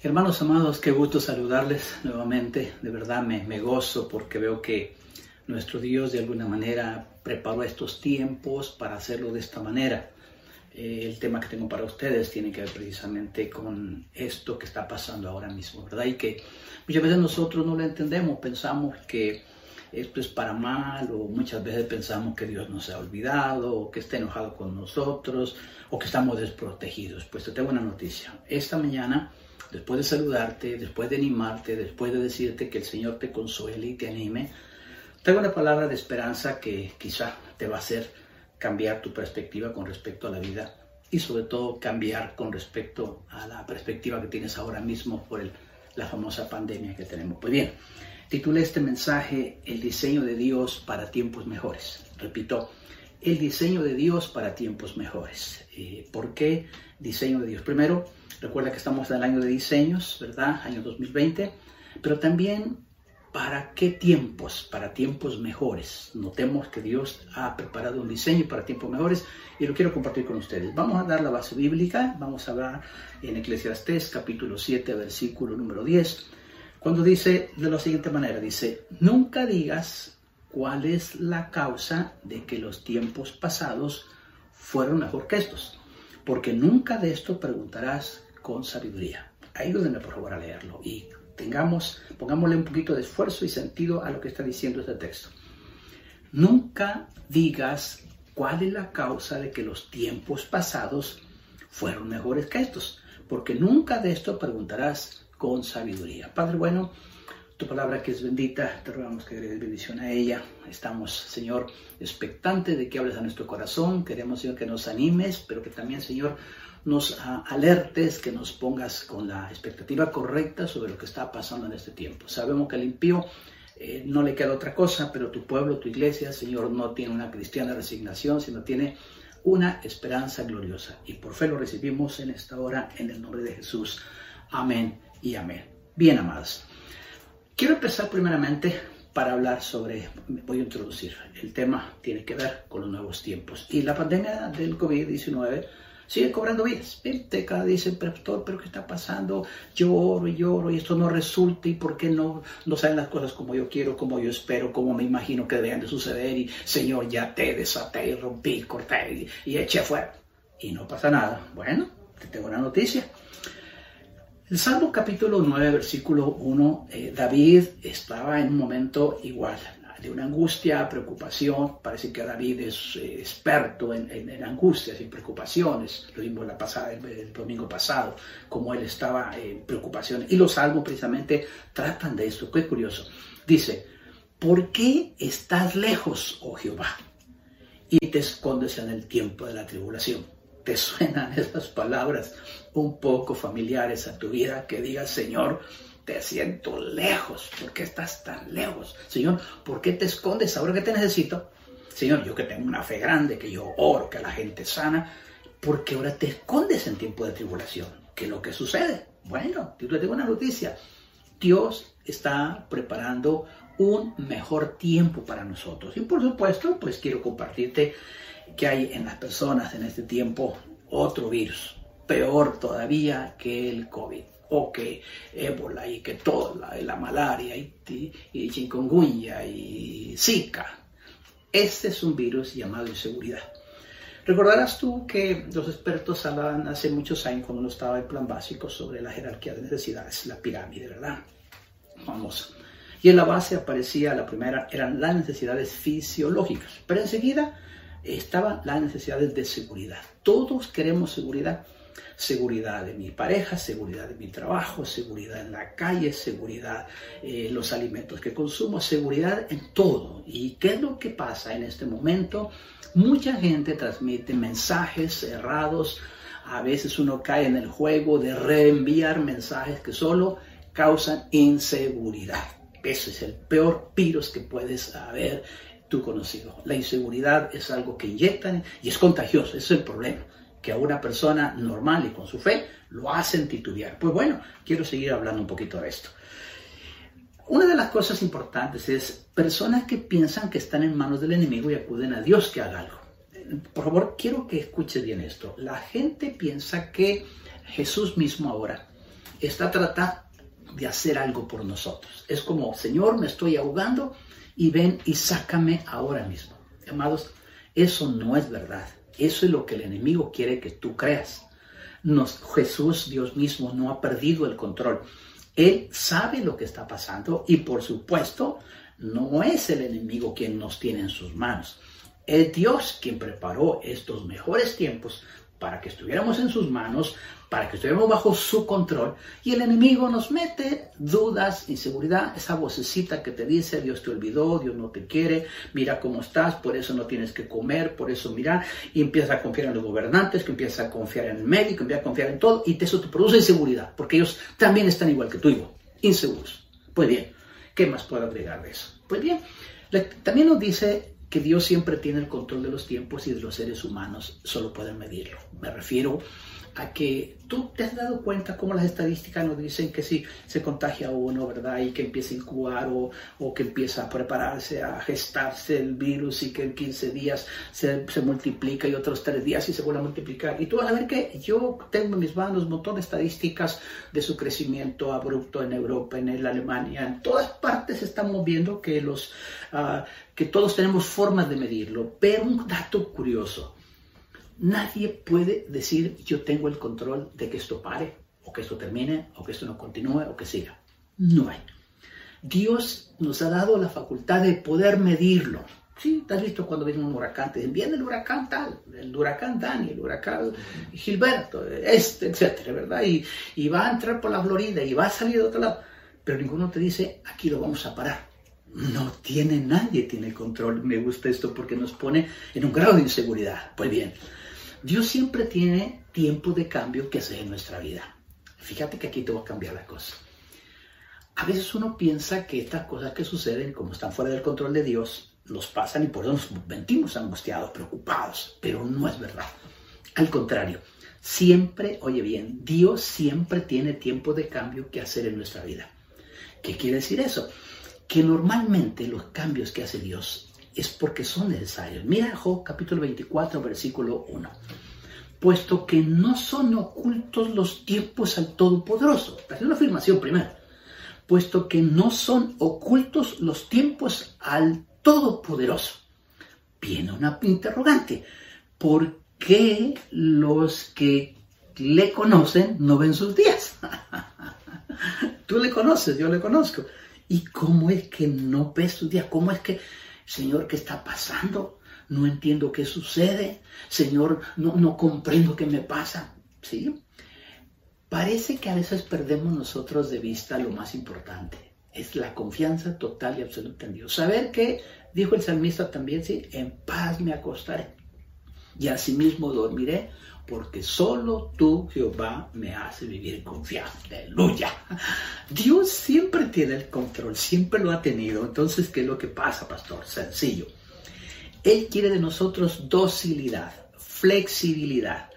Hermanos amados, qué gusto saludarles nuevamente. De verdad me, gozo porque veo que nuestro Dios de alguna manera preparó estos tiempos para hacerlo de esta manera. Eh, el tema que tengo para ustedes tiene que ver precisamente con esto que está pasando ahora mismo, ¿verdad? Y que muchas veces nosotros no lo entendemos, pensamos que esto es para mal o muchas veces pensamos que Dios nos ha olvidado o que está enojado con nosotros o que estamos desprotegidos. Pues te tengo una noticia. Esta mañana después de saludarte, después de animarte, después de decirte que el Señor te consuele y te anime, traigo una palabra de esperanza que quizá te va a hacer cambiar tu perspectiva con respecto a la vida y sobre todo cambiar con respecto a la perspectiva que tienes ahora mismo por el, la famosa pandemia que tenemos. Pues bien, titulé este mensaje El diseño de Dios para tiempos mejores. Repito, el diseño de Dios para tiempos mejores. Eh, ¿Por qué diseño de Dios? Primero, recuerda que estamos en el año de diseños, ¿verdad? Año 2020, pero también para qué tiempos, para tiempos mejores. Notemos que Dios ha preparado un diseño para tiempos mejores y lo quiero compartir con ustedes. Vamos a dar la base bíblica, vamos a hablar en Eclesiastés capítulo 7, versículo número 10, cuando dice de la siguiente manera, dice, nunca digas cuál es la causa de que los tiempos pasados fueron mejor que estos, porque nunca de esto preguntarás con sabiduría. Ayúdenme por favor a leerlo y tengamos, pongámosle un poquito de esfuerzo y sentido a lo que está diciendo este texto. Nunca digas cuál es la causa de que los tiempos pasados fueron mejores que estos, porque nunca de esto preguntarás con sabiduría. Padre bueno, tu palabra que es bendita, te rogamos que agregues bendición a ella. Estamos, Señor, expectantes de que hables a nuestro corazón. Queremos, Señor, que nos animes, pero que también, Señor, nos alertes, que nos pongas con la expectativa correcta sobre lo que está pasando en este tiempo. Sabemos que al impío eh, no le queda otra cosa, pero tu pueblo, tu iglesia, Señor, no tiene una cristiana resignación, sino tiene una esperanza gloriosa. Y por fe lo recibimos en esta hora, en el nombre de Jesús. Amén y amén. Bien, amados. Quiero empezar primeramente para hablar sobre, voy a introducir, el tema tiene que ver con los nuevos tiempos. Y la pandemia del COVID-19 sigue cobrando vidas. Te cada dice, pastor, pero ¿qué está pasando? Lloro y lloro y esto no resulta y por qué no, no salen las cosas como yo quiero, como yo espero, como me imagino que deberían de suceder y Señor, ya te desaté y rompí, corté y, y eché fuera. Y no pasa nada. Bueno, te tengo una noticia. El Salmo capítulo 9, versículo 1, eh, David estaba en un momento igual, de una angustia, preocupación. Parece que David es eh, experto en, angustias y preocupaciones. Lo vimos la pasada, el, domingo pasado, como él estaba en preocupaciones. Y los salmos precisamente tratan de esto. Qué curioso. Dice, ¿por qué estás lejos, oh Jehová? Y te escondes en el tiempo de la tribulación te suenan esas palabras un poco familiares a tu vida, que digas, Señor, te siento lejos, ¿por qué estás tan lejos? Señor, ¿por qué te escondes ahora que te necesito? Señor, yo que tengo una fe grande, que yo oro, que la gente sana, ¿por qué ahora te escondes en tiempo de tribulación? ¿Qué es lo que sucede? Bueno, yo te tengo una noticia. Dios está preparando un mejor tiempo para nosotros. Y por supuesto, pues quiero compartirte que hay en las personas en este tiempo otro virus, peor todavía que el COVID o que ébola y que toda la, malaria y, y chikungunya y zika. Este es un virus llamado inseguridad. Recordarás tú que los expertos hablaban hace muchos años, cuando uno estaba en plan básico, sobre la jerarquía de necesidades, la pirámide, ¿verdad? Vamos. Y en la base aparecía, la primera, eran las necesidades fisiológicas, pero enseguida estaban las necesidades de seguridad. Todos queremos seguridad. Seguridad de mi pareja, seguridad de mi trabajo, seguridad en la calle, seguridad en eh, los alimentos que consumo, seguridad en todo. ¿Y qué es lo que pasa en este momento? Mucha gente transmite mensajes errados. A veces uno cae en el juego de reenviar mensajes que solo causan inseguridad. Ese es el peor virus que puedes haber tu conocido. La inseguridad es algo que inyectan y es contagioso, es el problema, que a una persona normal y con su fe lo hacen titubear. Pues bueno, quiero seguir hablando un poquito de esto. Una de las cosas importantes es personas que piensan que están en manos del enemigo y acuden a Dios que haga algo. Por favor, quiero que escuche bien esto. La gente piensa que Jesús mismo ahora está tratando de hacer algo por nosotros. Es como, Señor, me estoy ahogando y ven y sácame ahora mismo. Amados, eso no es verdad. Eso es lo que el enemigo quiere que tú creas. Nos, Jesús, Dios mismo, no ha perdido el control. Él sabe lo que está pasando y por supuesto no es el enemigo quien nos tiene en sus manos. Es Dios quien preparó estos mejores tiempos para que estuviéramos en sus manos, para que estuviéramos bajo su control. Y el enemigo nos mete dudas, inseguridad, esa vocecita que te dice, Dios te olvidó, Dios no te quiere, mira cómo estás, por eso no tienes que comer, por eso mira, y empieza a confiar en los gobernantes, que empieza a confiar en el médico, empieza a confiar en todo, y eso te produce inseguridad, porque ellos también están igual que tú, igual, inseguros. Pues bien, ¿qué más puedo agregar de eso? Pues bien, también nos dice que Dios siempre tiene el control de los tiempos y de los seres humanos solo pueden medirlo. Me refiero a que tú te has dado cuenta cómo las estadísticas nos dicen que si se contagia uno, ¿verdad? Y que empieza a incubar o, o que empieza a prepararse, a gestarse el virus y que en 15 días se, se, multiplica y otros 3 días y se vuelve a multiplicar. Y tú vas a ver que yo tengo en mis manos un montón de estadísticas de su crecimiento abrupto en Europa, en Alemania, en todas partes estamos viendo que, los, uh, que todos tenemos formas de medirlo. Pero un dato curioso Nadie puede decir yo tengo el control de que esto pare, o que esto termine, o que esto no continúe, o que siga. No hay. Dios nos ha dado la facultad de poder medirlo. Sí, ¿te has cuando viene un huracán? Te dicen, viene el huracán tal, el huracán Dani, el huracán Gilberto, este, etcétera, ¿verdad? Y, y va a entrar por la Florida y va a salir de otro lado. Pero ninguno te dice, aquí lo vamos a parar. No tiene nadie, tiene control. Me gusta esto porque nos pone en un grado de inseguridad. Pues bien, Dios siempre tiene tiempo de cambio que hacer en nuestra vida. Fíjate que aquí te voy a cambiar la cosa. A veces uno piensa que estas cosas que suceden, como están fuera del control de Dios, nos pasan y por eso nos sentimos angustiados, preocupados, pero no es verdad. Al contrario, siempre, oye bien, Dios siempre tiene tiempo de cambio que hacer en nuestra vida. ¿Qué quiere decir eso? Que normalmente los cambios que hace Dios es porque son necesarios. Mira Job capítulo 24, versículo 1. Puesto que no son ocultos los tiempos al Todopoderoso. Es una afirmación primero. Puesto que no son ocultos los tiempos al Todopoderoso. Viene una interrogante. ¿Por qué los que le conocen no ven sus días? Tú le conoces, yo le conozco. ¿Y cómo es que no ves sus días? ¿Cómo es que Señor, ¿qué está pasando? No entiendo qué sucede. Señor, no, no comprendo qué me pasa. ¿Sí? Parece que a veces perdemos nosotros de vista lo más importante. Es la confianza total y absoluta en Dios. Saber que, dijo el salmista también, sí, en paz me acostaré y asimismo dormiré, porque solo tú, Jehová, me hace vivir confiado. Aleluya. Dios siempre tiene el control, siempre lo ha tenido. Entonces, ¿qué es lo que pasa, pastor? Sencillo. Él quiere de nosotros docilidad, flexibilidad.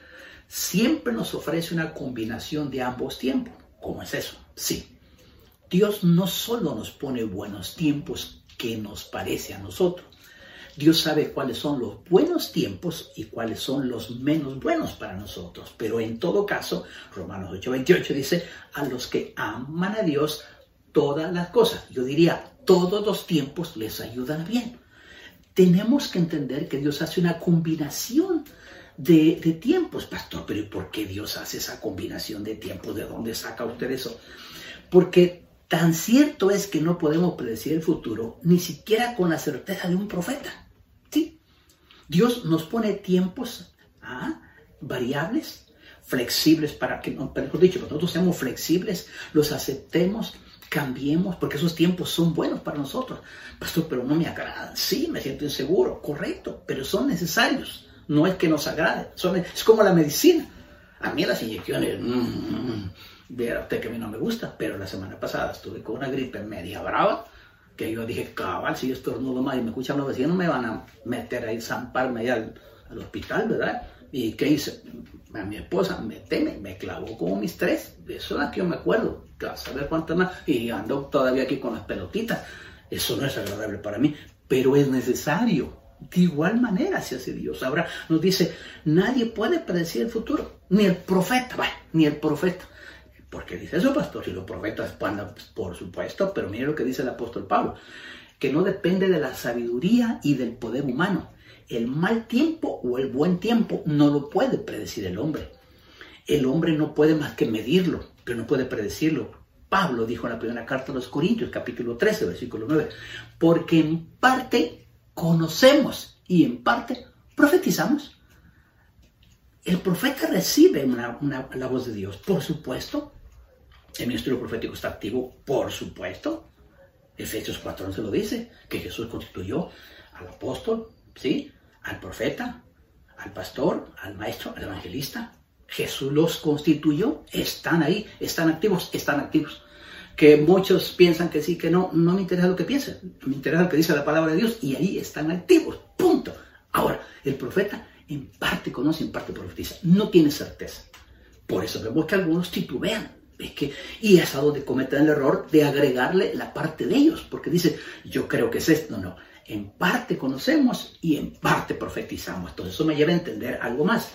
Siempre nos ofrece una combinación de ambos tiempos. ¿Cómo es eso? Sí. Dios no solo nos pone buenos tiempos que nos parece a nosotros, Dios sabe cuáles son los buenos tiempos y cuáles son los menos buenos para nosotros. Pero en todo caso, Romanos 8:28 dice, a los que aman a Dios, todas las cosas, yo diría, todos los tiempos les ayudan bien. Tenemos que entender que Dios hace una combinación de, de tiempos, pastor, pero ¿y por qué Dios hace esa combinación de tiempos? ¿De dónde saca usted eso? Porque Tan cierto es que no podemos predecir el futuro ni siquiera con la certeza de un profeta. ¿Sí? Dios nos pone tiempos ¿ah? variables, flexibles para que, mejor dicho, nosotros seamos flexibles, los aceptemos, cambiemos, porque esos tiempos son buenos para nosotros. Pastor, pero no me agradan. Sí, me siento inseguro, correcto, pero son necesarios. No es que nos agrade, es como la medicina. A mí las inyecciones, mm, mm, mm, Viera usted que a mí no me gusta, pero la semana pasada estuve con una gripe media brava, que yo dije, cabal, si yo estornudo más y me escuchan los vecinos, me van a meter ahí, zamparme ahí al, hospital, ¿verdad? ¿Y qué hice? A mi esposa me teme, me clavó como mis tres, eso es que yo me acuerdo, a saber cuántas más, y ando todavía aquí con las pelotitas, eso no es agradable para mí, pero es necesario, de igual manera se hace Dios. Ahora nos dice, nadie puede predecir el futuro, ni el profeta, ni el profeta ¿Por qué dice eso, pastor? Si los profetas, por supuesto, pero mire lo que dice el apóstol Pablo, que no depende de la sabiduría y del poder humano. El mal tiempo o el buen tiempo no lo puede predecir el hombre. El hombre no puede más que medirlo, pero no puede predecirlo. Pablo dijo en la primera carta a los Corintios, capítulo 13, versículo 9, porque en parte conocemos y en parte profetizamos. El profeta recibe la voz de Dios, por supuesto. El ministerio profético está activo, por supuesto. Efesios 4 se lo dice, que Jesús constituyó al apóstol, ¿sí? Al profeta, al pastor, al maestro, al evangelista. Jesús los constituyó, están ahí, están activos, están activos. Que muchos piensan que sí, que no, no me interesa lo que piensen, me interesa lo que dice la palabra de Dios y ahí están activos, punto. Ahora, el profeta en parte conoce, en parte profetiza. No tiene certeza. Por eso vemos que algunos titubean. Es que, y es a donde cometen el error de agregarle la parte de ellos, porque dice, yo creo que es esto. No, no. En parte conocemos y en parte profetizamos. Entonces eso me lleva a entender algo más,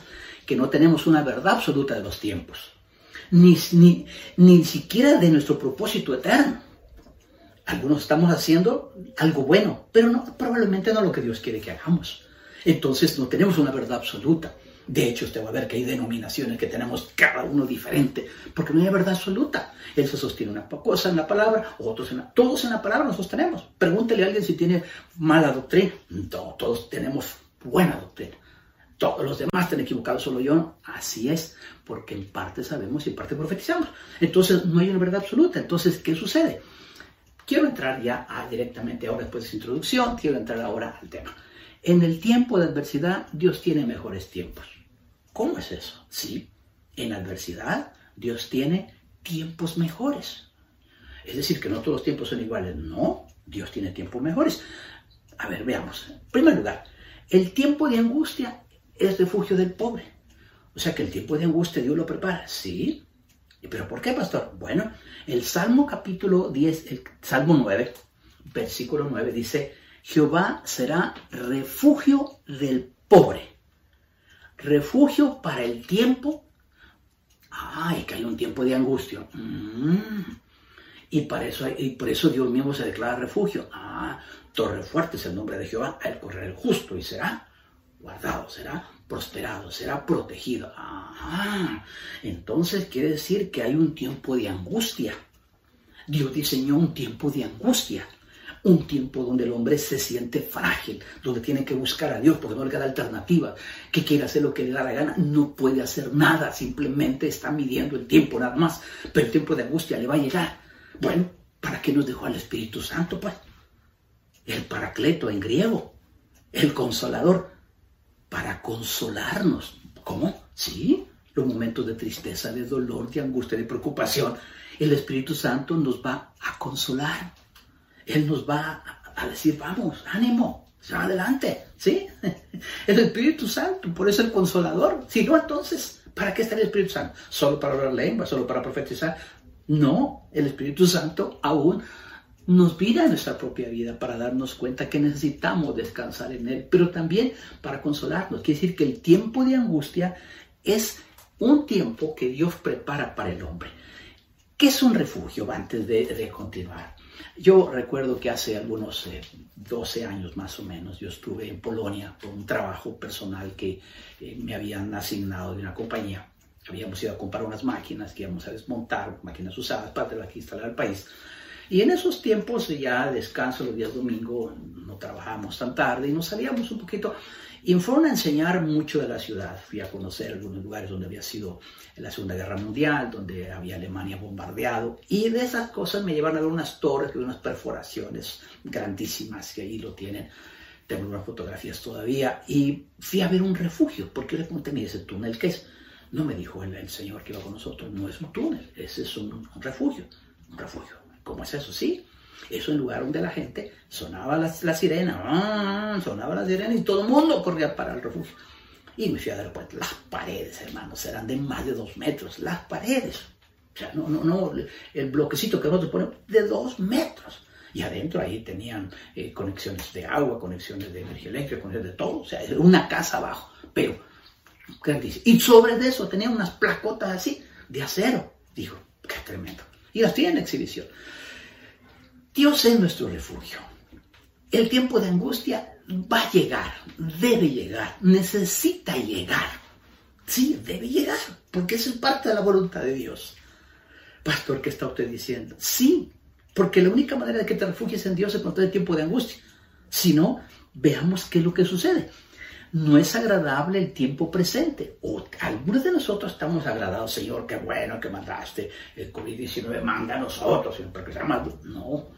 que no tenemos una verdad absoluta de los tiempos, ni, ni, ni siquiera de nuestro propósito eterno. Algunos estamos haciendo algo bueno, pero no, probablemente no lo que Dios quiere que hagamos. Entonces no tenemos una verdad absoluta. De hecho, usted va a ver que hay denominaciones que tenemos cada uno diferente, porque no hay verdad absoluta. Él se sostiene una cosa en la palabra, otros en la... Todos en la palabra nos sostenemos. Pregúntele a alguien si tiene mala doctrina. No, todos tenemos buena doctrina. Todos los demás están equivocados, solo yo. Así es, porque en parte sabemos y en parte profetizamos. Entonces, no hay una verdad absoluta. Entonces, ¿qué sucede? Quiero entrar ya directamente ahora, después de esa introducción, quiero entrar ahora al tema. En el tiempo de adversidad, Dios tiene mejores tiempos. ¿Cómo es eso? Sí, en adversidad, Dios tiene tiempos mejores. Es decir, que no todos los tiempos son iguales. No, Dios tiene tiempos mejores. A ver, veamos. En primer lugar, el tiempo de angustia es refugio del pobre. O sea que el tiempo de angustia Dios lo prepara. Sí. ¿Pero por qué, pastor? Bueno, el Salmo capítulo 10, el Salmo 9, versículo 9 dice, Jehová será refugio del pobre, refugio para el tiempo. Ay, que hay un tiempo de angustia. Mm. Y, para eso, y por eso Dios mismo se declara refugio. Ah, torre fuerte es el nombre de Jehová, el correr el justo y será guardado, será prosperado, será protegido. Ah, entonces quiere decir que hay un tiempo de angustia. Dios diseñó un tiempo de angustia un tiempo donde el hombre se siente frágil, donde tiene que buscar a Dios porque no le queda alternativa, que quiere hacer lo que le da la gana, no puede hacer nada, simplemente está midiendo el tiempo nada más, pero el tiempo de angustia le va a llegar. Bueno, ¿para qué nos dejó al Espíritu Santo, pues? El paracleto en griego, el consolador, para consolarnos. ¿Cómo? Sí, los momentos de tristeza, de dolor, de angustia, de preocupación. El Espíritu Santo nos va a consolar. Él nos va a decir, vamos, ánimo, adelante, ¿sí? El Espíritu Santo, por eso el consolador. Si no, entonces, ¿para qué está el Espíritu Santo? ¿Solo para hablar lengua? ¿Solo para profetizar? No, el Espíritu Santo aún nos mira en nuestra propia vida para darnos cuenta que necesitamos descansar en Él, pero también para consolarnos. Quiere decir que el tiempo de angustia es un tiempo que Dios prepara para el hombre. ¿Qué es un refugio antes de continuar? Yo recuerdo que hace algunos 12 eh, años más o menos yo estuve en Polonia por un trabajo personal que eh, me habían asignado de una compañía. Habíamos ido a comprar unas máquinas que íbamos a desmontar, máquinas usadas para aquí instalar al país. Y en esos tiempos ya descanso los días domingo, no trabajábamos tan tarde y nos salíamos un poquito y a enseñar mucho de la ciudad. Fui a conocer algunos lugares donde había sido la Segunda Guerra Mundial, donde había Alemania bombardeado. Y de esas cosas me llevaron a ver unas torres, unas perforaciones grandísimas que ahí lo tienen. Tengo unas fotografías todavía. Y fui a ver un refugio, porque le pregunté, mire, ese túnel, ¿qué es? No me dijo el, señor que iba con nosotros, no es un túnel, ese es un refugio. Un refugio. ¿Cómo es eso? Sí, eso en lugar donde la gente sonaba la, sirena, ¡ah! sonaba la sirena y todo el mundo corría para el refugio. Y a dar cuenta, las paredes, hermanos, eran de más de dos metros, las paredes. O sea, no, no, no, el bloquecito que nosotros ponemos, de dos metros. Y adentro ahí tenían eh, conexiones de agua, conexiones de energía eléctrica, conexiones de todo. O sea, una casa abajo, pero grandísima. Y sobre eso tenía unas placotas así, de acero. Dijo, qué tremendo. Y las tiene en exhibición. Dios es nuestro refugio. El tiempo de angustia va a llegar, debe llegar, necesita llegar. Sí, debe llegar, porque es parte de la voluntad de Dios. Pastor, ¿qué está usted diciendo? Sí, porque la única manera de que te refugies en Dios es cuando el tiempo de angustia. Si no, veamos qué es lo que sucede. No es agradable el tiempo presente. O algunos de nosotros estamos agradados, Señor, qué bueno que mandaste el COVID-19, manda a nosotros, siempre que sea más. No.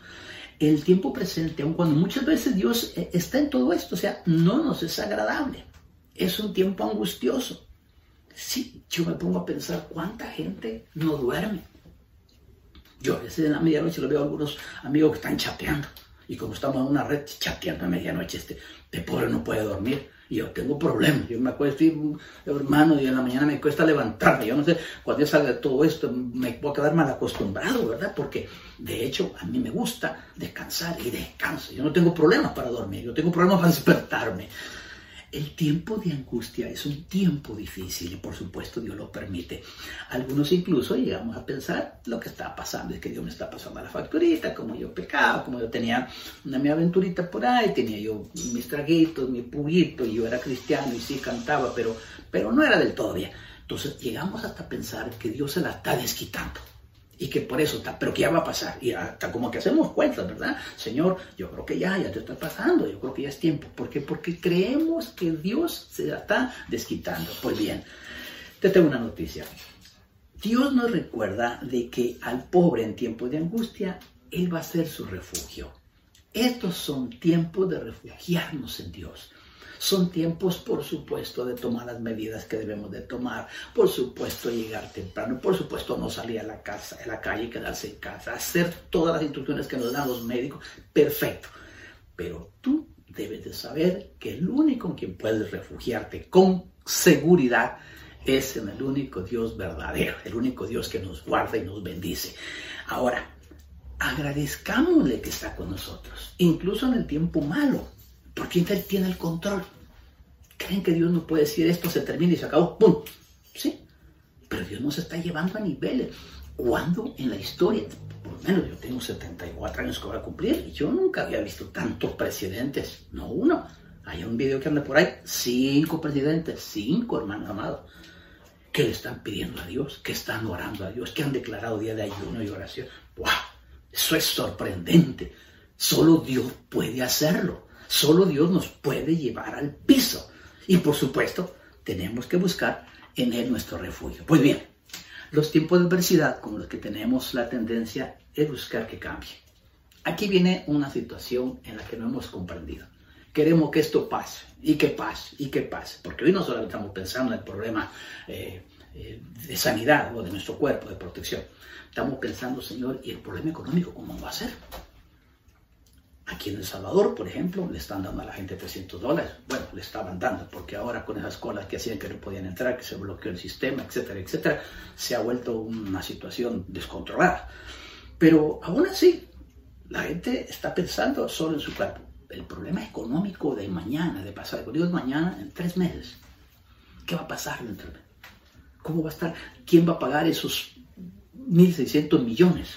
El tiempo presente, aun cuando muchas veces Dios eh, está en todo esto, o sea, no nos es agradable. Es un tiempo angustioso. Sí, yo me pongo a pensar cuánta gente no duerme. Yo a veces en la medianoche lo veo a algunos amigos que están chateando. Y como estamos en una red chateando a medianoche, este, de pobre no puede dormir. Y yo tengo problemas. Yo me acuesto, hermano, y en la mañana me cuesta levantarme. Yo no sé, cuando ya salga de todo esto, me puedo quedar mal acostumbrado, ¿verdad? Porque de hecho a mí me gusta descansar y descanso. Yo no tengo problemas para dormir, yo tengo problemas para despertarme. El tiempo de angustia es un tiempo difícil y por supuesto Dios lo permite. Algunos incluso llegamos a pensar lo que está pasando es que Dios me está pasando la facturita, como yo pecaba, como yo tenía una mi aventurita por ahí, tenía yo mis traguitos, mi puguito, y yo era cristiano y sí cantaba, pero, pero no era del todo bien. Entonces llegamos hasta pensar que Dios se la está desquitando y que por eso está, pero que ya va a pasar. Y hasta como que hacemos cuentas, ¿verdad? Señor, yo creo que ya, ya te está pasando, yo creo que ya es tiempo. ¿Por qué? Porque creemos que Dios se está desquitando. Pues bien, te tengo una noticia. Dios nos recuerda de que al pobre en tiempos de angustia, Él va a ser su refugio. Estos son tiempos de refugiarnos en Dios. Son tiempos, por supuesto, de tomar las medidas que debemos de tomar. Por supuesto, llegar temprano. Por supuesto, no salir a la casa, a la calle, quedarse en casa. Hacer todas las instrucciones que nos dan los médicos. Perfecto. Pero tú debes de saber que el único en quien puedes refugiarte con seguridad es en el único Dios verdadero, el único Dios que nos guarda y nos bendice. Ahora, agradezcámosle que está con nosotros, incluso en el tiempo malo porque Él tiene el control. ¿Creen que Dios no puede decir esto se termina y se acabó? ¡Pum! Sí. Pero Dios nos está llevando a niveles. Cuando en la historia, por lo menos yo tengo 74 años que voy a cumplir, y yo nunca había visto tantos presidentes, no uno. Hay un video que anda por ahí, cinco presidentes, cinco hermanos amados, que le están pidiendo a Dios, que están orando a Dios, que han declarado día de ayuno y oración. ¡Wow! Eso es sorprendente. Solo Dios puede hacerlo. Solo Dios nos puede llevar al piso. Y por supuesto, tenemos que buscar en Él nuestro refugio. Pues bien, los tiempos de adversidad como los que tenemos la tendencia es buscar que cambie. Aquí viene una situación en la que no hemos comprendido. Queremos que esto pase y que pase y que pase, porque hoy no solamente estamos pensando en el problema eh, eh, de sanidad o de nuestro cuerpo, de protección. Estamos pensando, Señor, ¿y el problema económico cómo va a ser? Aquí en El Salvador, por ejemplo, le están dando a la gente 300 dólares. Bueno, le estaban dando, porque ahora con esas colas que hacían que no podían entrar, que se bloqueó el sistema, etcétera, etcétera, se ha vuelto una situación descontrolada. Pero aún así, la gente está pensando solo en su cuerpo. El problema económico de mañana, de pasar, digo mañana, en tres meses. ¿Qué va a pasar en tres meses? ¿Cómo va a estar? ¿Quién va a pagar esos 1.600 millones?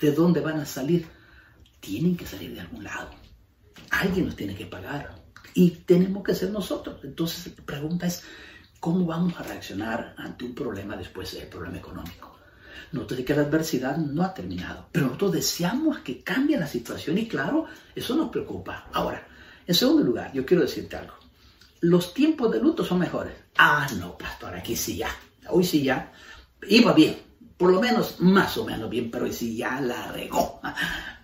¿De dónde van a salir? Tienen que salir de algún lado. Alguien nos tiene que pagar y tenemos que ser nosotros. Entonces la pregunta es, ¿cómo vamos a reaccionar ante un problema después del problema económico? Nosotros que la adversidad no ha terminado, pero nosotros deseamos que cambie la situación y claro, eso nos preocupa. Ahora, en segundo lugar, yo quiero decirte algo. Los tiempos de luto son mejores. Ah, no, pastor, aquí sí ya. Hoy sí ya. Iba bien, por lo menos más o menos bien, pero si ya la regó,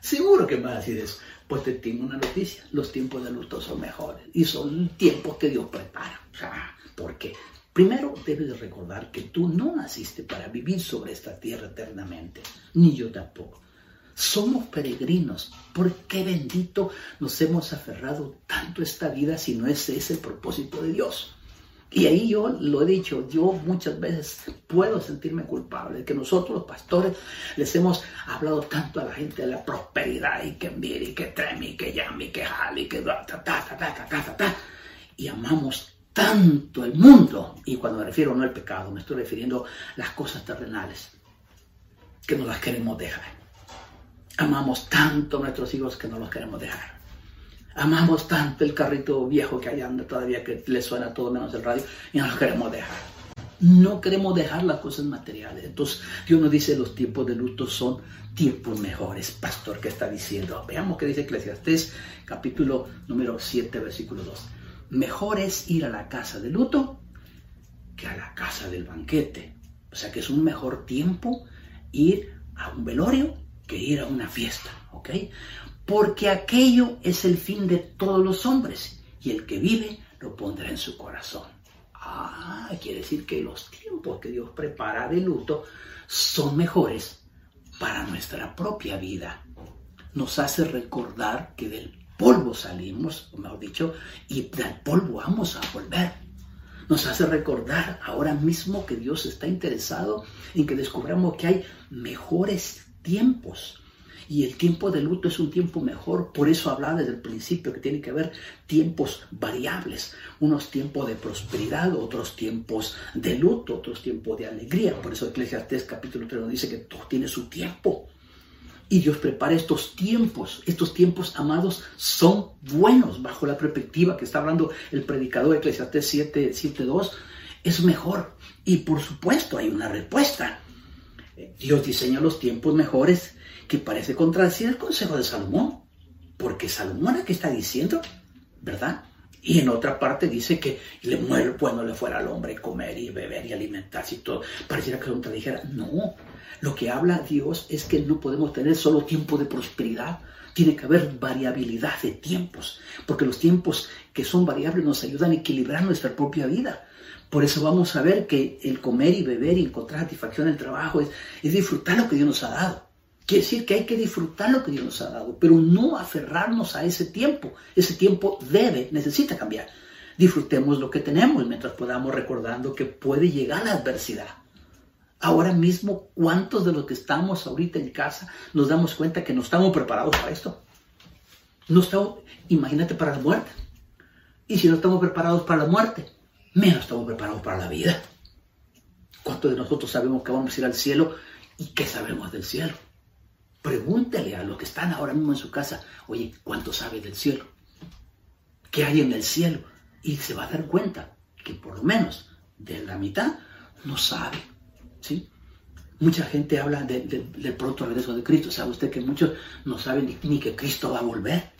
seguro que va a decir eso. Pues te tengo una noticia, los tiempos de luto son mejores y son tiempos que Dios prepara. porque primero debes recordar que tú no naciste para vivir sobre esta tierra eternamente, ni yo tampoco. Somos peregrinos. ¿Por qué bendito nos hemos aferrado tanto esta vida si no ese es el propósito de Dios? Y ahí yo lo he dicho, yo muchas veces puedo sentirme culpable que nosotros los pastores les hemos hablado tanto a la gente de la prosperidad y que mire y que treme y que llame y que jale y que ta ta ta ta ta ta ta y amamos tanto el mundo y cuando me refiero no al pecado, me estoy refiriendo a las cosas terrenales. que no las queremos dejar. Amamos tanto a nuestros hijos que no los queremos dejar. Amamos tanto el carrito viejo que hay anda todavía que le suena todo menos el radio y no lo queremos dejar. No queremos dejar las cosas materiales. Entonces Dios nos dice los tiempos de luto son tiempos mejores. Pastor, ¿qué está diciendo? Veamos qué dice Eclesiastés capítulo número 7 versículo 2. Mejor es ir a la casa de luto que a la casa del banquete. O sea que es un mejor tiempo ir a un velorio que ir a una fiesta, ¿ok? Porque aquello es el fin de todos los hombres y el que vive lo pondrá en su corazón. Ah, quiere decir que los tiempos que Dios prepara de luto son mejores para nuestra propia vida. Nos hace recordar que del polvo salimos, o mejor dicho, y del polvo vamos a volver. Nos hace recordar ahora mismo que Dios está interesado en que descubramos que hay mejores tiempos y el tiempo de luto es un tiempo mejor. Por eso hablaba desde el principio que tiene que haber tiempos variables. Unos tiempos de prosperidad, otros tiempos de luto, otros tiempos de alegría. Por eso Eclesiastes capítulo 3 nos dice que todo tiene su tiempo. Y Dios prepara estos tiempos. Estos tiempos, amados, son buenos bajo la perspectiva que está hablando el predicador Eclesiastes 7, 7.2. Es mejor. Y por supuesto hay una respuesta. Dios diseña los tiempos mejores que parece contradecir el consejo de Salomón, porque Salomón es que está diciendo, ¿verdad? Y en otra parte dice que le muere bueno le fuera al hombre comer y beber y alimentarse y todo. Pareciera que contradijera. No, lo que habla Dios es que no podemos tener solo tiempo de prosperidad. Tiene que haber variabilidad de tiempos, porque los tiempos que son variables nos ayudan a equilibrar nuestra propia vida. Por eso vamos a ver que el comer y beber y encontrar satisfacción en el trabajo es, es disfrutar lo que Dios nos ha dado. Quiere decir que hay que disfrutar lo que Dios nos ha dado, pero no aferrarnos a ese tiempo. Ese tiempo debe, necesita cambiar. Disfrutemos lo que tenemos mientras podamos recordando que puede llegar la adversidad. Ahora mismo, ¿cuántos de los que estamos ahorita en casa nos damos cuenta que no estamos preparados para esto? No estamos, imagínate para la muerte. Y si no estamos preparados para la muerte, menos estamos preparados para la vida. ¿Cuántos de nosotros sabemos que vamos a ir al cielo y qué sabemos del cielo? Pregúntale a los que están ahora mismo en su casa, oye, ¿cuánto sabe del cielo? ¿Qué hay en el cielo? Y se va a dar cuenta que por lo menos de la mitad no sabe. ¿sí? Mucha gente habla del pronto regreso de Cristo. ¿Sabe usted que muchos no saben ni, que Cristo va a volver?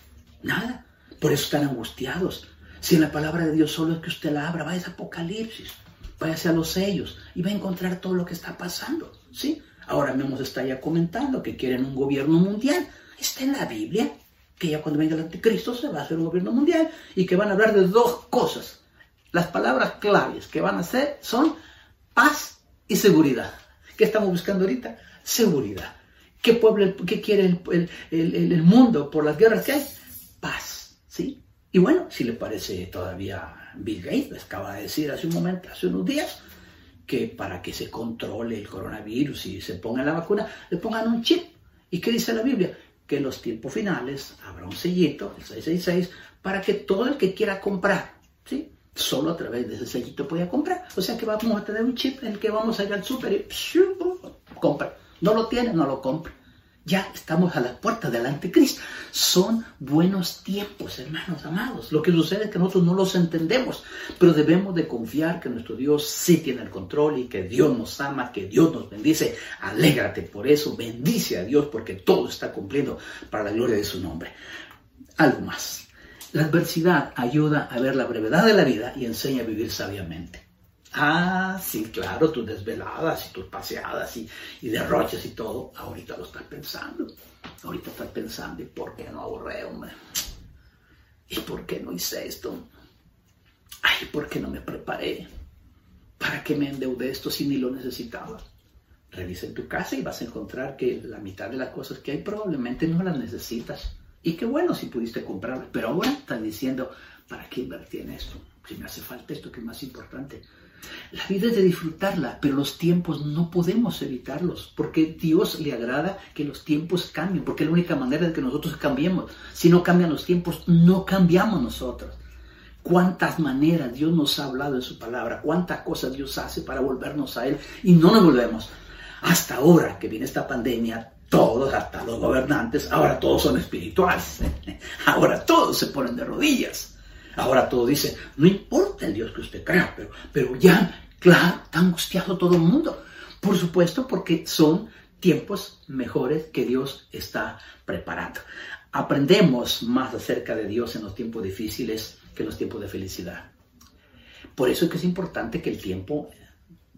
Nada. Por eso están angustiados. Si en la palabra de Dios solo es que usted la abra, vaya a Apocalipsis, váyase a los sellos y va a encontrar todo lo que está pasando. ¿sí? Ahora mismo se está ya comentando que quieren un gobierno mundial. Está en la Biblia que ya cuando venga el anticristo se va a hacer un gobierno mundial y que van a hablar de dos cosas. Las palabras claves que van a hacer son paz y seguridad. ¿Qué estamos buscando ahorita? Seguridad. ¿Qué, pueblo, qué quiere el, mundo por las guerras que hay? Paz. ¿sí? Y bueno, si le parece todavía Bill Gates, acaba de decir hace un momento, hace unos días, que para que se controle el coronavirus y se ponga la vacuna, le pongan un chip. ¿Y qué dice la Biblia? Que en los tiempos finales habrá un sellito, el 666, para que todo el que quiera comprar, ¿sí? Solo a través de ese sellito pueda comprar. O sea que vamos a tener un chip en el que vamos a ir al súper y compra. No lo tiene, no lo compra. Ya estamos a la puerta del anticristo. Son buenos tiempos, hermanos amados. Lo que sucede es que nosotros no los entendemos, pero debemos de confiar que nuestro Dios sí tiene el control y que Dios nos ama, que Dios nos bendice. Alégrate por eso, bendice a Dios porque todo está cumpliendo para la gloria de su nombre. Algo más. La adversidad ayuda a ver la brevedad de la vida y enseña a vivir sabiamente. Ah, sí, claro, tus desveladas y tus paseadas y, y derroches y todo, ahorita lo estás pensando. Ahorita estás pensando, ¿y por qué no ahorré? ¿Y por qué no hice esto? Ay, ¿por qué no me preparé? ¿Para qué me endeudé esto si ni lo necesitaba? Revisa en tu casa y vas a encontrar que la mitad de las cosas que hay probablemente no las necesitas. Y qué bueno si pudiste comprarlas, pero ahora estás diciendo, ¿para qué invertir en esto? Si me hace falta esto que es más importante. La vida es de disfrutarla, pero los tiempos no podemos evitarlos, porque Dios le agrada que los tiempos cambien, porque es la única manera de que nosotros cambiemos. Si no cambian los tiempos, no cambiamos nosotros. Cuántas maneras Dios nos ha hablado en su palabra, cuántas cosas Dios hace para volvernos a Él y no nos volvemos. Hasta ahora que viene esta pandemia, todos, hasta los gobernantes, ahora todos son espirituales. Ahora todos se ponen de rodillas. Ahora todos dicen, no importa el Dios que usted crea, pero, pero ya, claro, está angustiado todo el mundo. Por supuesto, porque son tiempos mejores que Dios está preparando. Aprendemos más acerca de Dios en los tiempos difíciles que en los tiempos de felicidad. Por eso es que es importante que el tiempo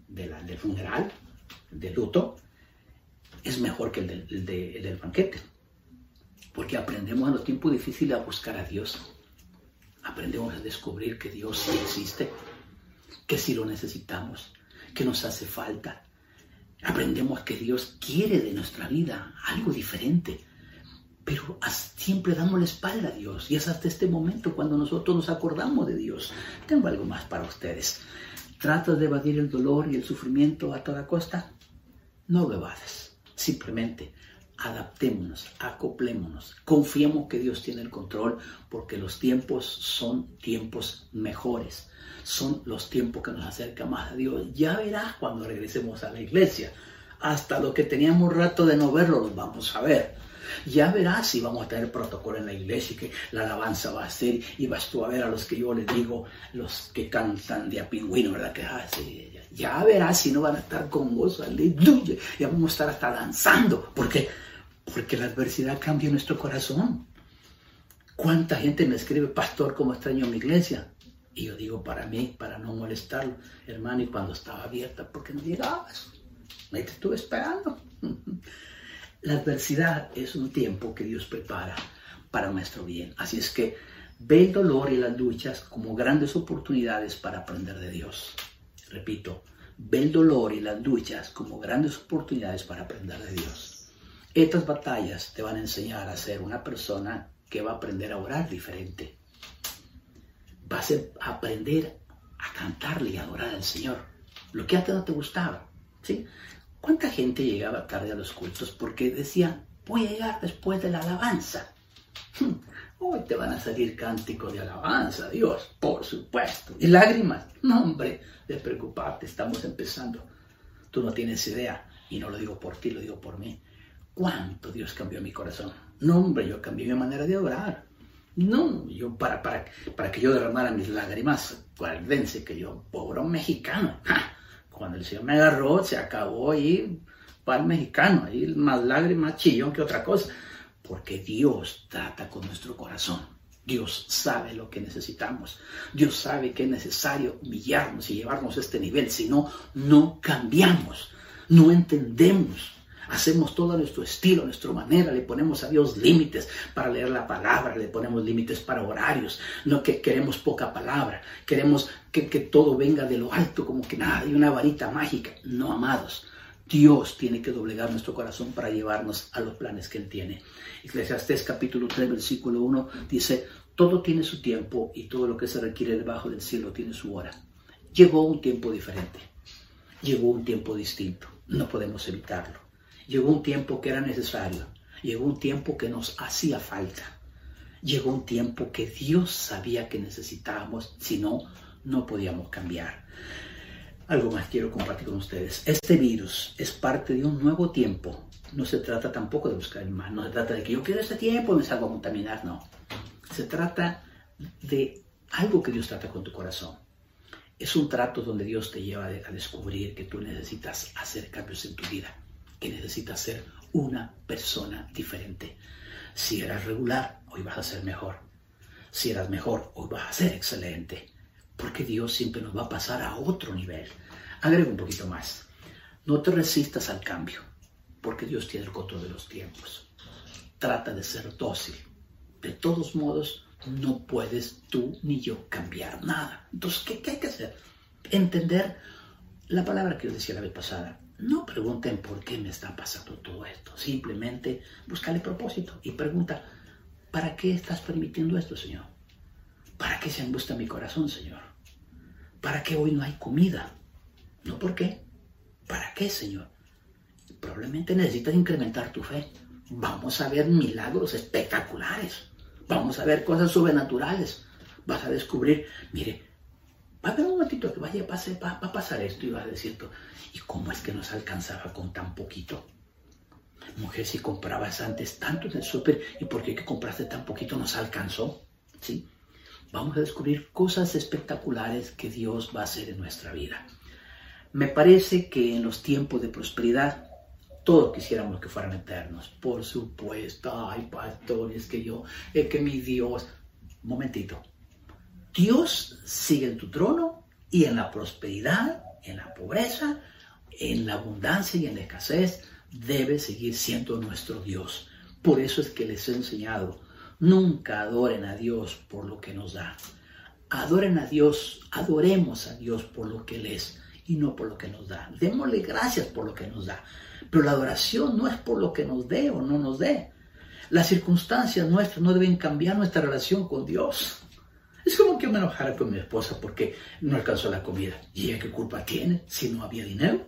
de del funeral, del luto, es mejor que el del, del banquete. Porque aprendemos en los tiempos difíciles a buscar a Dios. Aprendemos a descubrir que Dios sí existe, que sí lo necesitamos, que nos hace falta. Aprendemos que Dios quiere de nuestra vida algo diferente. Pero siempre damos la espalda a Dios. Y es hasta este momento cuando nosotros nos acordamos de Dios. Tengo algo más para ustedes. ¿Tratas de evadir el dolor y el sufrimiento a toda costa? No lo evades Simplemente adaptémonos, acoplémonos, confiemos que Dios tiene el control porque los tiempos son tiempos mejores, son los tiempos que nos acercan más a Dios. Ya verás cuando regresemos a la iglesia, hasta lo que teníamos rato de no verlo los vamos a ver. Ya verás si vamos a tener protocolo en la iglesia y que la alabanza va a ser y vas tú a ver a los que yo les digo, los que cantan de a pingüino, ¿verdad? Que ah, ya, verás si no van a estar con vos, aleluya, ya vamos a estar hasta danzando. ¿Por qué? Porque la adversidad cambia nuestro corazón. ¿Cuánta gente me escribe, pastor, cómo extraño mi iglesia? Y yo digo, para mí, para no molestarlo, hermano, y cuando estaba abierta, ¿por qué no llegabas? Ahí te estuve esperando. La adversidad es un tiempo que Dios prepara para nuestro bien. Así es que ve el dolor y las luchas como grandes oportunidades para aprender de Dios. Repito, ve el dolor y las luchas como grandes oportunidades para aprender de Dios. Estas batallas te van a enseñar a ser una persona que va a aprender a orar diferente. Vas a aprender a cantarle y adorar al Señor. Lo que antes no te gustaba. ¿sí? ¿Cuánta gente llegaba tarde a los cultos porque decía, voy a llegar después de la alabanza? Hmm, hoy te van a salir cánticos de alabanza, Dios, por supuesto. Y lágrimas, no hombre, de preocuparte, estamos empezando. Tú no tienes idea, y no lo digo por ti, lo digo por mí. ¿Cuánto Dios cambió mi corazón? No, hombre, yo cambié mi manera de orar. No, yo para, para, para que yo derramara mis lágrimas, acuérdense que yo, pobre mexicano, cuando el Señor me agarró, se acabó ahí para el mexicano, ahí más lágrimas, chillón que otra cosa. Porque Dios trata con nuestro corazón. Dios sabe lo que necesitamos. Dios sabe que es necesario humillarnos y llevarnos a este nivel. Si no, no cambiamos. No entendemos hacemos todo a nuestro estilo, a nuestra manera, le ponemos a Dios límites para leer la palabra, le ponemos límites para horarios, no que queremos poca palabra, queremos que, todo venga de lo alto, como que nada, hay una varita mágica. No, amados, Dios tiene que doblegar nuestro corazón para llevarnos a los planes que Él tiene. Eclesiastés capítulo 3, versículo 1 dice, todo tiene su tiempo y todo lo que se requiere debajo del cielo tiene su hora. Llegó un tiempo diferente, llegó un tiempo distinto, no podemos evitarlo. Llegó un tiempo que era necesario, llegó un tiempo que nos hacía falta, llegó un tiempo que Dios sabía que necesitábamos, si no, no podíamos cambiar. Algo más quiero compartir con ustedes. Este virus es parte de un nuevo tiempo. No se trata tampoco de buscar el mal, no se trata de que yo quiero este tiempo y me salgo a contaminar, no. Se trata de algo que Dios trata con tu corazón. Es un trato donde Dios te lleva a descubrir que tú necesitas hacer cambios en tu vida que necesitas ser una persona diferente. Si eras regular, hoy vas a ser mejor. Si eras mejor, hoy vas a ser excelente. Porque Dios siempre nos va a pasar a otro nivel. Agrego un poquito más. No te resistas al cambio, porque Dios tiene el control de los tiempos. Trata de ser dócil. De todos modos, no puedes tú ni yo cambiar nada. Entonces, ¿qué, qué hay que hacer? Entender la palabra que yo decía la vez pasada. No pregunten por qué me está pasando todo esto. Simplemente búscale propósito y pregunta, ¿para qué estás permitiendo esto, Señor? ¿Para qué se angustia mi corazón, Señor? ¿Para qué hoy no hay comida? No, ¿por qué? ¿Para qué, Señor? Probablemente necesitas incrementar tu fe. Vamos a ver milagros espectaculares. Vamos a ver cosas sobrenaturales. Vas a descubrir, mire, Va a haber un momentito que vaya, a pasar esto y vas a decir, ¿y cómo es que nos alcanzaba con tan poquito? Mujer, si comprabas antes tanto en el súper, ¿y por qué que compraste tan poquito nos alcanzó? ¿Sí? Vamos a descubrir cosas espectaculares que Dios va a hacer en nuestra vida. Me parece que en los tiempos de prosperidad todos quisiéramos que fueran eternos. Por supuesto, ay, pastor, es que yo, es que mi Dios. momentito. Dios sigue en tu trono y en la prosperidad, en la pobreza, en la abundancia y en la escasez, debe seguir siendo nuestro Dios. Por eso es que les he enseñado, nunca adoren a Dios por lo que nos da. Adoren a Dios, adoremos a Dios por lo que Él es y no por lo que nos da. Démosle gracias por lo que nos da. Pero la adoración no es por lo que nos dé o no nos dé. Las circunstancias nuestras no deben cambiar nuestra relación con Dios. Es como que me enojara con mi esposa porque no alcanzó la comida. ¿Y ella qué culpa tiene si no había dinero?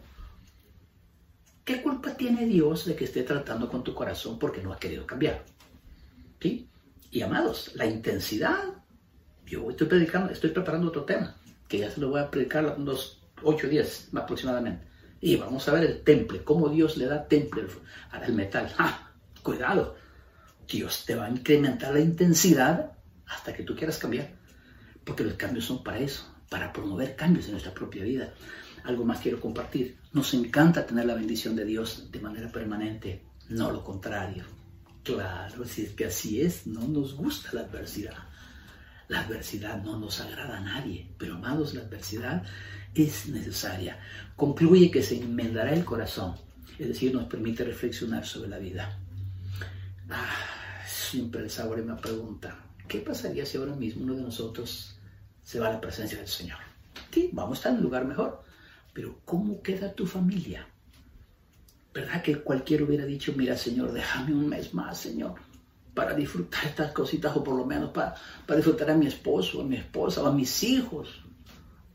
¿Qué culpa tiene Dios de que esté tratando con tu corazón porque no ha querido cambiar? ¿Sí? Y amados, la intensidad. Yo estoy predicando, estoy preparando otro tema, que ya se lo voy a predicar unos ocho días aproximadamente. Y vamos a ver el temple, cómo Dios le da temple al metal. ¡Ah! Cuidado, Dios te va a incrementar la intensidad hasta que tú quieras cambiar. Porque los cambios son para eso, para promover cambios en nuestra propia vida algo más quiero compartir. Nos encanta tener la bendición de Dios de manera permanente, no lo contrario. Claro, si es que así es, no nos gusta la adversidad. La adversidad no nos agrada a nadie, pero amados, la adversidad es necesaria. Concluye que se enmendará el corazón, es decir, nos permite reflexionar sobre la vida. Ah, siempre el sabor me pregunta, ¿qué pasaría si ahora mismo uno de nosotros se va a la presencia del Señor? Sí, vamos a estar en un lugar mejor, pero ¿cómo queda tu familia? ¿Verdad que cualquiera hubiera dicho, mira Señor, déjame un mes más, Señor, para disfrutar estas cositas o por lo menos para, para disfrutar a mi esposo, a mi esposa o a mis hijos?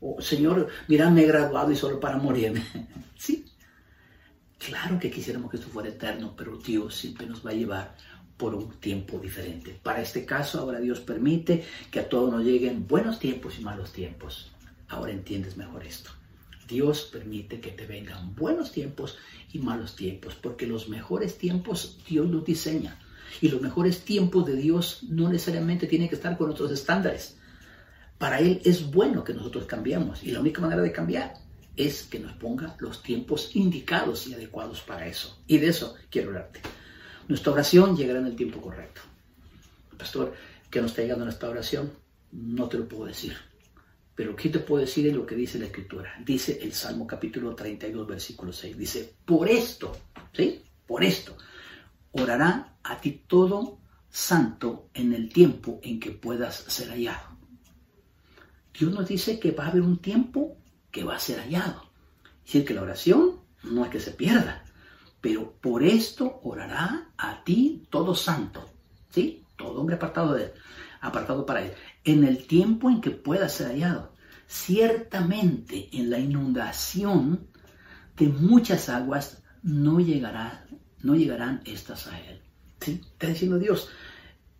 O Señor, mira, me he graduado y solo para morirme. sí, claro que quisiéramos que esto fuera eterno, pero Dios siempre nos va a llevar por un tiempo diferente. Para este caso, ahora Dios permite que a todos nos lleguen buenos tiempos y malos tiempos. Ahora entiendes mejor esto. Dios permite que te vengan buenos tiempos y malos tiempos, porque los mejores tiempos Dios los diseña. Y los mejores tiempos de Dios no necesariamente tienen que estar con otros estándares. Para Él es bueno que nosotros cambiemos y la única manera de cambiar es que nos ponga los tiempos indicados y adecuados para eso. Y de eso quiero hablarte. Nuestra oración llegará en el tiempo correcto. Pastor, que nos está llegando nuestra oración, no te lo puedo decir. Pero ¿qué te puedo decir de lo que dice la Escritura? Dice el Salmo capítulo 32, versículo 6. Dice, por esto, ¿sí? Por esto, orará a ti todo santo en el tiempo en que puedas ser hallado. Dios nos dice que va a haber un tiempo que va a ser hallado. Es decir, que la oración no es que se pierda, pero por esto orará a ti todo santo, ¿sí? Todo hombre apartado de él, apartado para él en el tiempo en que pueda ser hallado. Ciertamente en la inundación de muchas aguas no, llegará, no llegarán estas a él. ¿Sí? Está diciendo Dios,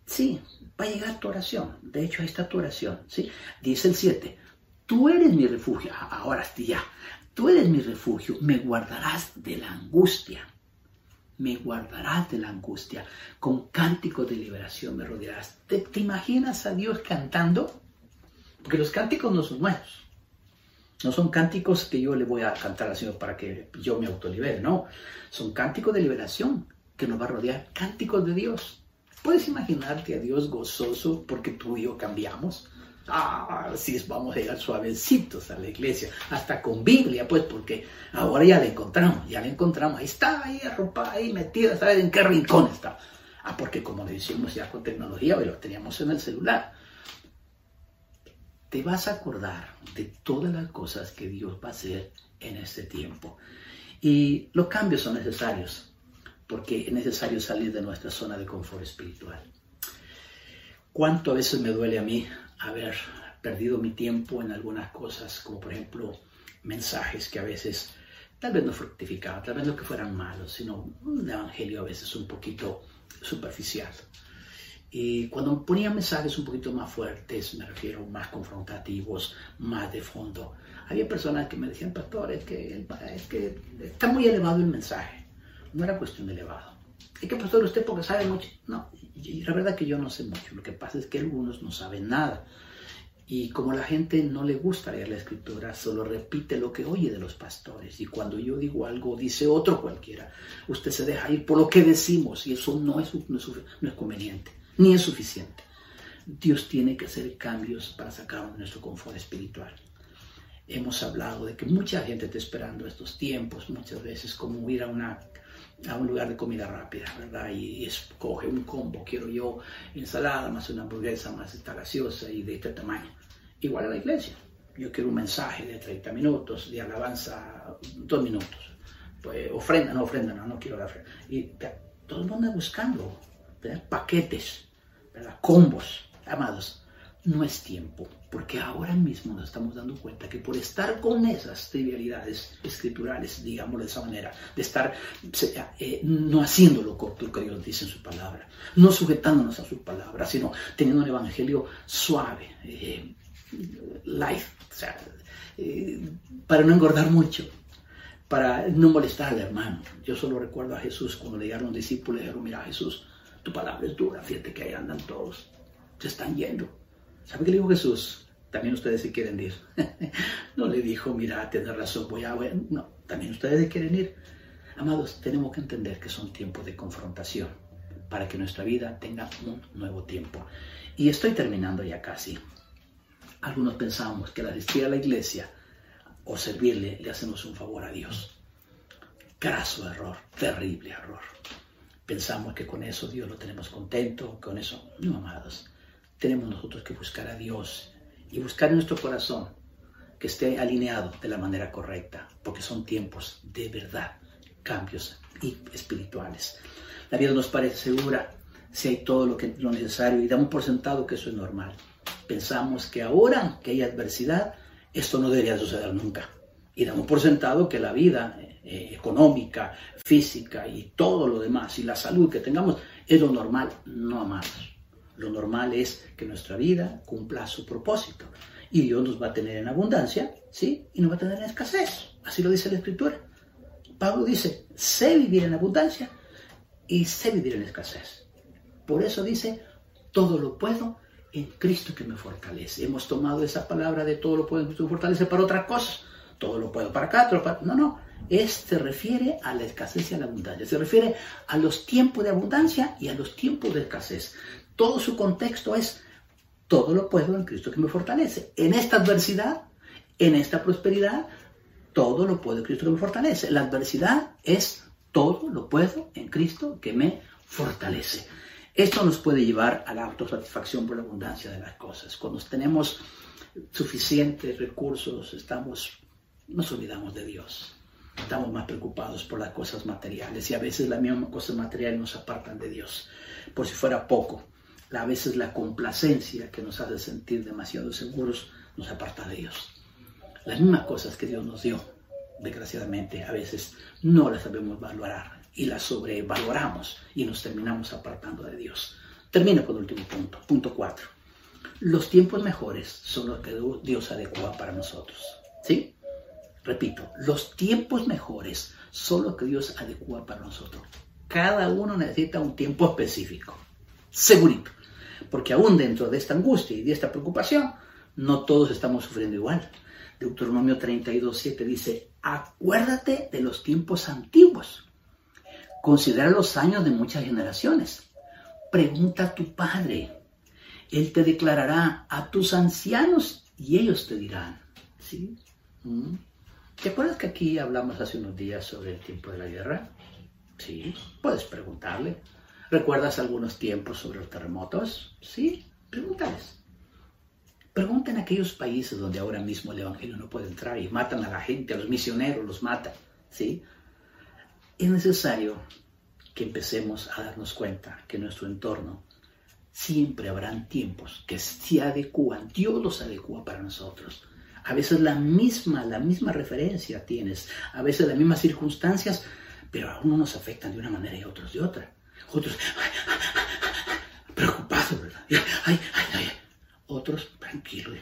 sí, va a llegar tu oración. De hecho, ahí está tu oración. ¿sí? Dice el 7, tú eres mi refugio. Ah, ahora sí, ya. Tú eres mi refugio, me guardarás de la angustia me guardarás de la angustia, con cánticos de liberación me rodearás. ¿Te, imaginas a Dios cantando? Porque los cánticos no son nuevos. No son cánticos que yo le voy a cantar al Señor para que yo me autolibere, no. Son cánticos de liberación que nos va a rodear, cánticos de Dios. ¿Puedes imaginarte a Dios gozoso porque tú y yo cambiamos? Ah, sí, vamos a llegar suavecitos a la iglesia, hasta con Biblia, pues, porque ahora ya la encontramos, ya la encontramos, ahí está, ahí arropada, ahí metida, ¿sabes en qué rincón está? Ah, porque como le decimos ya con tecnología, hoy lo teníamos en el celular. Te vas a acordar de todas las cosas que Dios va a hacer en este tiempo. Y los cambios son necesarios, porque es necesario salir de nuestra zona de confort espiritual. ¿Cuánto a veces me duele a mí haber perdido mi tiempo en algunas cosas, como por ejemplo mensajes que a veces tal vez no fructificaban, tal vez no que fueran malos, sino un evangelio a veces un poquito superficial. Y cuando ponía mensajes un poquito más fuertes, me refiero más confrontativos, más de fondo, había personas que me decían, pastor, es que, es que está muy elevado el mensaje. No era cuestión de elevado. Es que, pastor, usted porque sabe mucho. No, la verdad que yo no sé mucho. Lo que pasa es que algunos no saben nada. Y como la gente no le gusta leer la escritura, solo repite lo que oye de los pastores. Y cuando yo digo algo, dice otro cualquiera. Usted se deja ir por lo que decimos y eso no es, no es, conveniente, ni es suficiente. Dios tiene que hacer cambios para sacarnos de nuestro confort espiritual. Hemos hablado de que mucha gente está esperando estos tiempos, muchas veces como ir a una a un lugar de comida rápida, ¿verdad? Y, escoge un combo, quiero yo ensalada más una hamburguesa más esta gaseosa y de este tamaño. Igual a la iglesia. Yo quiero un mensaje de 30 minutos, de alabanza, dos minutos. Pues ofrenda, no ofrenda, no, no quiero la ofrenda. Y todo el mundo buscando paquetes, ¿verdad? combos, amados no es tiempo, porque ahora mismo nos estamos dando cuenta que por estar con esas trivialidades escriturales, digámoslo de esa manera, de estar eh, no haciendo lo que Dios dice en su palabra, no sujetándonos a su palabra, sino teniendo un evangelio suave, eh, light, o sea, eh, para no engordar mucho, para no molestar al hermano. Yo solo recuerdo a Jesús cuando le llegaron los discípulos y dijeron, mira Jesús, tu palabra es dura, fíjate que ahí andan todos, se están yendo ¿Sabe qué le dijo Jesús? También ustedes se quieren ir. no le dijo, mira, tienes razón, voy a... No, también ustedes se quieren ir. Amados, tenemos que entender que son tiempos de confrontación para que nuestra vida tenga un nuevo tiempo. Y estoy terminando ya casi. Algunos pensamos que al asistir a la iglesia o servirle le hacemos un favor a Dios. Graso error, terrible error. Pensamos que con eso Dios lo tenemos contento, con eso, no, amados tenemos nosotros que buscar a Dios y buscar en nuestro corazón que esté alineado de la manera correcta, porque son tiempos de verdad, cambios espirituales. La vida nos parece segura si hay todo lo necesario y damos por sentado que eso es normal. Pensamos que ahora que hay adversidad, esto no debería suceder nunca. Y damos por sentado que la vida eh, económica, física y todo lo demás y la salud que tengamos es lo normal, no amados. Lo normal es que nuestra vida cumpla su propósito. Y Dios nos va a tener en abundancia, ¿sí? Y nos va a tener en escasez. Así lo dice la Escritura. Pablo dice, sé vivir en abundancia y sé vivir en escasez. Por eso dice, todo lo puedo en Cristo que me fortalece. Hemos tomado esa palabra de todo lo puedo en Cristo que me fortalece para otra cosa. Todo lo puedo para acá, todo para... No, no. Este refiere a la escasez y a la abundancia. Se refiere a los tiempos de abundancia y a los tiempos de escasez todo su contexto es, todo lo puedo en Cristo que me fortalece. En esta adversidad, en esta prosperidad, todo lo puedo en Cristo que me fortalece. La adversidad es, todo lo puedo en Cristo que me fortalece. Esto nos puede llevar a la autosatisfacción por la abundancia de las cosas. Cuando tenemos suficientes recursos, estamos, nos olvidamos de Dios. Estamos más preocupados por las cosas materiales y a veces las mismas cosas materiales nos apartan de Dios. Por si fuera poco, a veces la complacencia que nos hace sentir demasiado seguros nos aparta de Dios. Las mismas cosas que Dios nos dio, desgraciadamente, a veces no las sabemos valorar y las sobrevaloramos y nos terminamos apartando de Dios. Termino con el último punto, punto 4. Los tiempos mejores son los que Dios adecua para nosotros. ¿Sí? Repito, los tiempos mejores son los que Dios adecua para nosotros. Cada uno necesita un tiempo específico. Segurito. Porque aún dentro de esta angustia y de esta preocupación, no todos estamos sufriendo igual. Deuteronomio 32.7 dice, acuérdate de los tiempos antiguos. Considera los años de muchas generaciones. Pregunta a tu padre. Él te declarará a tus ancianos y ellos te dirán. ¿Mm? ¿Te acuerdas que aquí hablamos hace unos días sobre el tiempo de la guerra? Sí, puedes preguntarle. ¿Recuerdas algunos tiempos sobre los terremotos? Sí, pregúntales. Pregunten aquellos países donde ahora mismo el Evangelio no puede entrar y matan a la gente, a los misioneros los matan. ¿sí? Es necesario que empecemos a darnos cuenta que en nuestro entorno siempre habrán tiempos que se adecúan, Dios los adecúa para nosotros. A veces la misma, la misma referencia tienes, a veces las mismas circunstancias, pero a unos nos afectan de una manera y a otros de otra otros preocupados, ¿verdad? Ay, ay, ay. Otros tranquilos,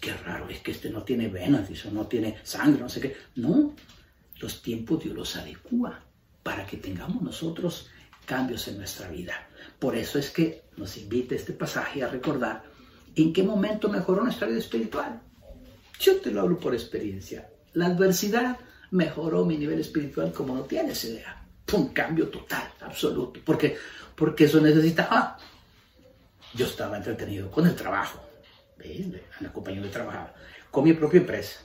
qué raro, es que este no tiene venas, eso no tiene sangre, no sé qué. No, los tiempos Dios los adecua para que tengamos nosotros cambios en nuestra vida. Por eso es que nos invita este pasaje a recordar en qué momento mejoró nuestra vida espiritual. Yo te lo hablo por experiencia. La adversidad mejoró mi nivel espiritual como no tienes idea. Un cambio total, absoluto. Porque, porque eso necesitaba. Yo estaba entretenido con el trabajo, en la compañía donde trabajaba, con mi propia empresa.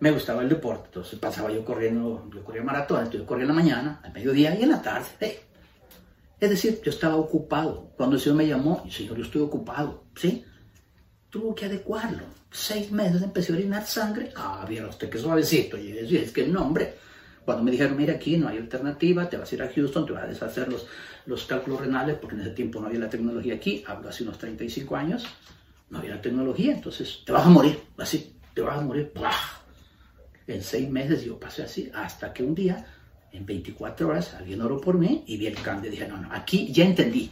Me gustaba el deporte, entonces pasaba yo corriendo, yo corría maratón, yo corría en la mañana, al mediodía y en la tarde. Es decir, yo estaba ocupado. Cuando el Señor me llamó, Señor, yo estoy ocupado, ¿sí? Tuvo que adecuarlo. Seis meses empecé a orinar sangre. Ah, bien, usted qué suavecito. Y es, que el nombre, cuando me dijeron, mira, aquí no hay alternativa, te vas a ir a Houston, te vas a deshacer los, los cálculos renales, porque en ese tiempo no había la tecnología aquí, hablo hace unos 35 años, no había la tecnología, entonces te vas a morir, así, te vas a morir. En seis meses yo pasé así, hasta que un día, en 24 horas, alguien oró por mí y vi el cambio. Dije, no, no, aquí ya entendí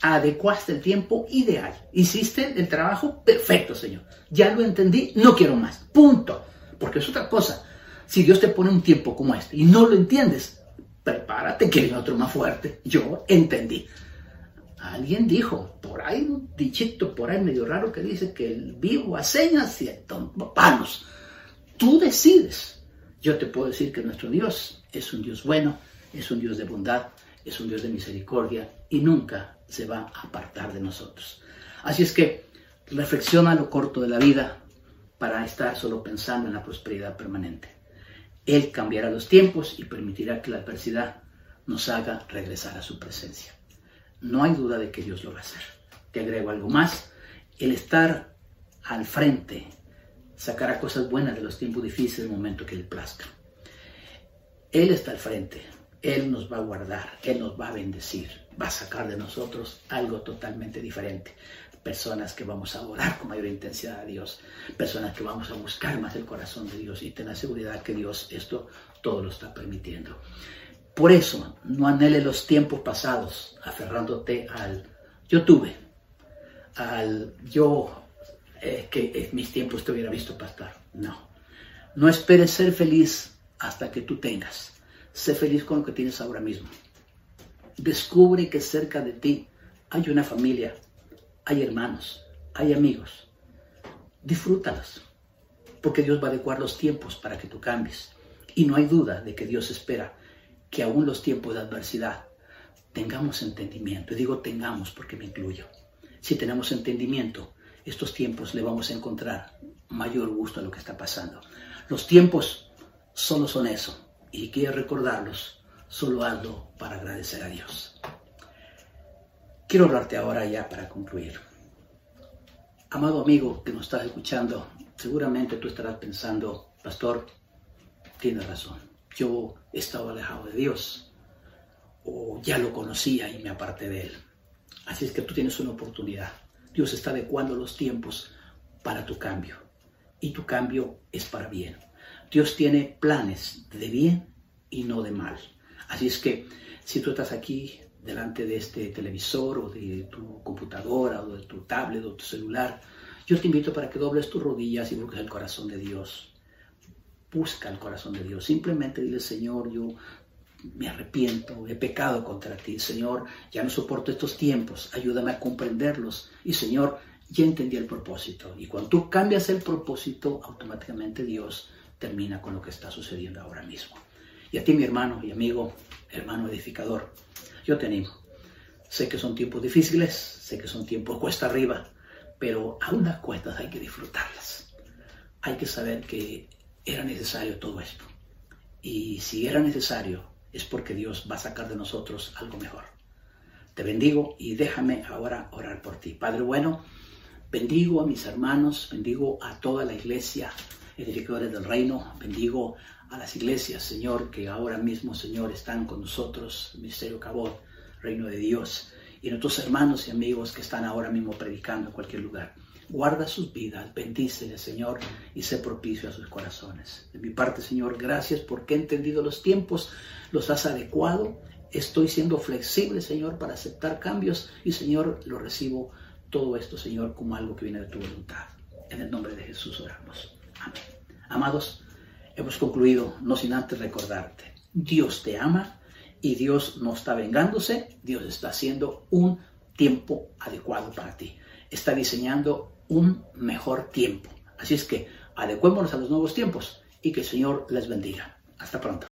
adecuaste el tiempo ideal. Hiciste el trabajo perfecto, Señor. Ya lo entendí, no quiero más. Punto. Porque es otra cosa. Si Dios te pone un tiempo como este y no lo entiendes, prepárate que viene otro más fuerte. Yo entendí. Alguien dijo, por ahí un dichito por ahí medio raro que dice que el vivo a señas y palos. Tú decides. Yo te puedo decir que nuestro Dios es un Dios bueno, es un Dios de bondad, es un Dios de misericordia y nunca se va a apartar de nosotros. Así es que reflexiona lo corto de la vida para estar solo pensando en la prosperidad permanente. Él cambiará los tiempos y permitirá que la adversidad nos haga regresar a su presencia. No hay duda de que Dios lo va a hacer. Te agrego algo más. El estar al frente sacará cosas buenas de los tiempos difíciles el momento que Él plazca. Él está al frente. Él nos va a guardar. Él nos va a bendecir va a sacar de nosotros algo totalmente diferente. Personas que vamos a orar con mayor intensidad a Dios, personas que vamos a buscar más el corazón de Dios y tener la seguridad que Dios esto todo lo está permitiendo. Por eso, no anhele los tiempos pasados, aferrándote al yo tuve, al yo eh, que en mis tiempos te hubiera visto pastor. No. No esperes ser feliz hasta que tú tengas. Sé feliz con lo que tienes ahora mismo. Descubre que cerca de ti hay una familia, hay hermanos, hay amigos. Disfrútalos, porque Dios va a adecuar los tiempos para que tú cambies. Y no hay duda de que Dios espera que aún los tiempos de adversidad tengamos entendimiento. Y digo tengamos porque me incluyo. Si tenemos entendimiento, estos tiempos le vamos a encontrar mayor gusto a lo que está pasando. Los tiempos solo son eso. Y quiero recordarlos solo algo para agradecer a Dios. Quiero hablarte ahora ya para concluir. Amado amigo que nos estás escuchando, seguramente tú estarás pensando, pastor, tienes razón, yo he estado alejado de Dios o ya lo conocía y me aparté de él. Así es que tú tienes una oportunidad. Dios está adecuando los tiempos para tu cambio y tu cambio es para bien. Dios tiene planes de bien y no de mal. Así es que si tú estás aquí delante de este televisor o de tu computadora o de tu tablet o tu celular, yo te invito para que dobles tus rodillas y busques el corazón de Dios. Busca el corazón de Dios. Simplemente dile, Señor, yo me arrepiento, he pecado contra ti. Señor, ya no soporto estos tiempos. Ayúdame a comprenderlos. Y Señor, ya entendí el propósito. Y cuando tú cambias el propósito, automáticamente Dios termina con lo que está sucediendo ahora mismo. Y a ti, mi hermano y amigo, hermano edificador, yo te animo. Sé que son tiempos difíciles, sé que son tiempos cuesta arriba, pero aún las cuestas hay que disfrutarlas. Hay que saber que era necesario todo esto. Y si era necesario, es porque Dios va a sacar de nosotros algo mejor. Te bendigo y déjame ahora orar por ti. Padre bueno, bendigo a mis hermanos, bendigo a toda la iglesia, edificadores del reino, bendigo a las iglesias, Señor, que ahora mismo, Señor, están con nosotros, Ministerio Cabot, Reino de Dios, y nuestros hermanos y amigos que están ahora mismo predicando en cualquier lugar. Guarda sus vidas, bendíceles, Señor, y sé propicio a sus corazones. De mi parte, Señor, gracias porque he entendido los tiempos, los has adecuado. Estoy siendo flexible, Señor, para aceptar cambios y, Señor, lo recibo todo esto, Señor, como algo que viene de tu voluntad. En el nombre de Jesús oramos. Amén. Amados, hemos concluido, no sin antes recordarte, Dios te ama y Dios no está vengándose, Dios está haciendo un tiempo adecuado para ti. Está diseñando un mejor tiempo. Así es que adecuémonos a los nuevos tiempos y que el Señor les bendiga. Hasta pronto.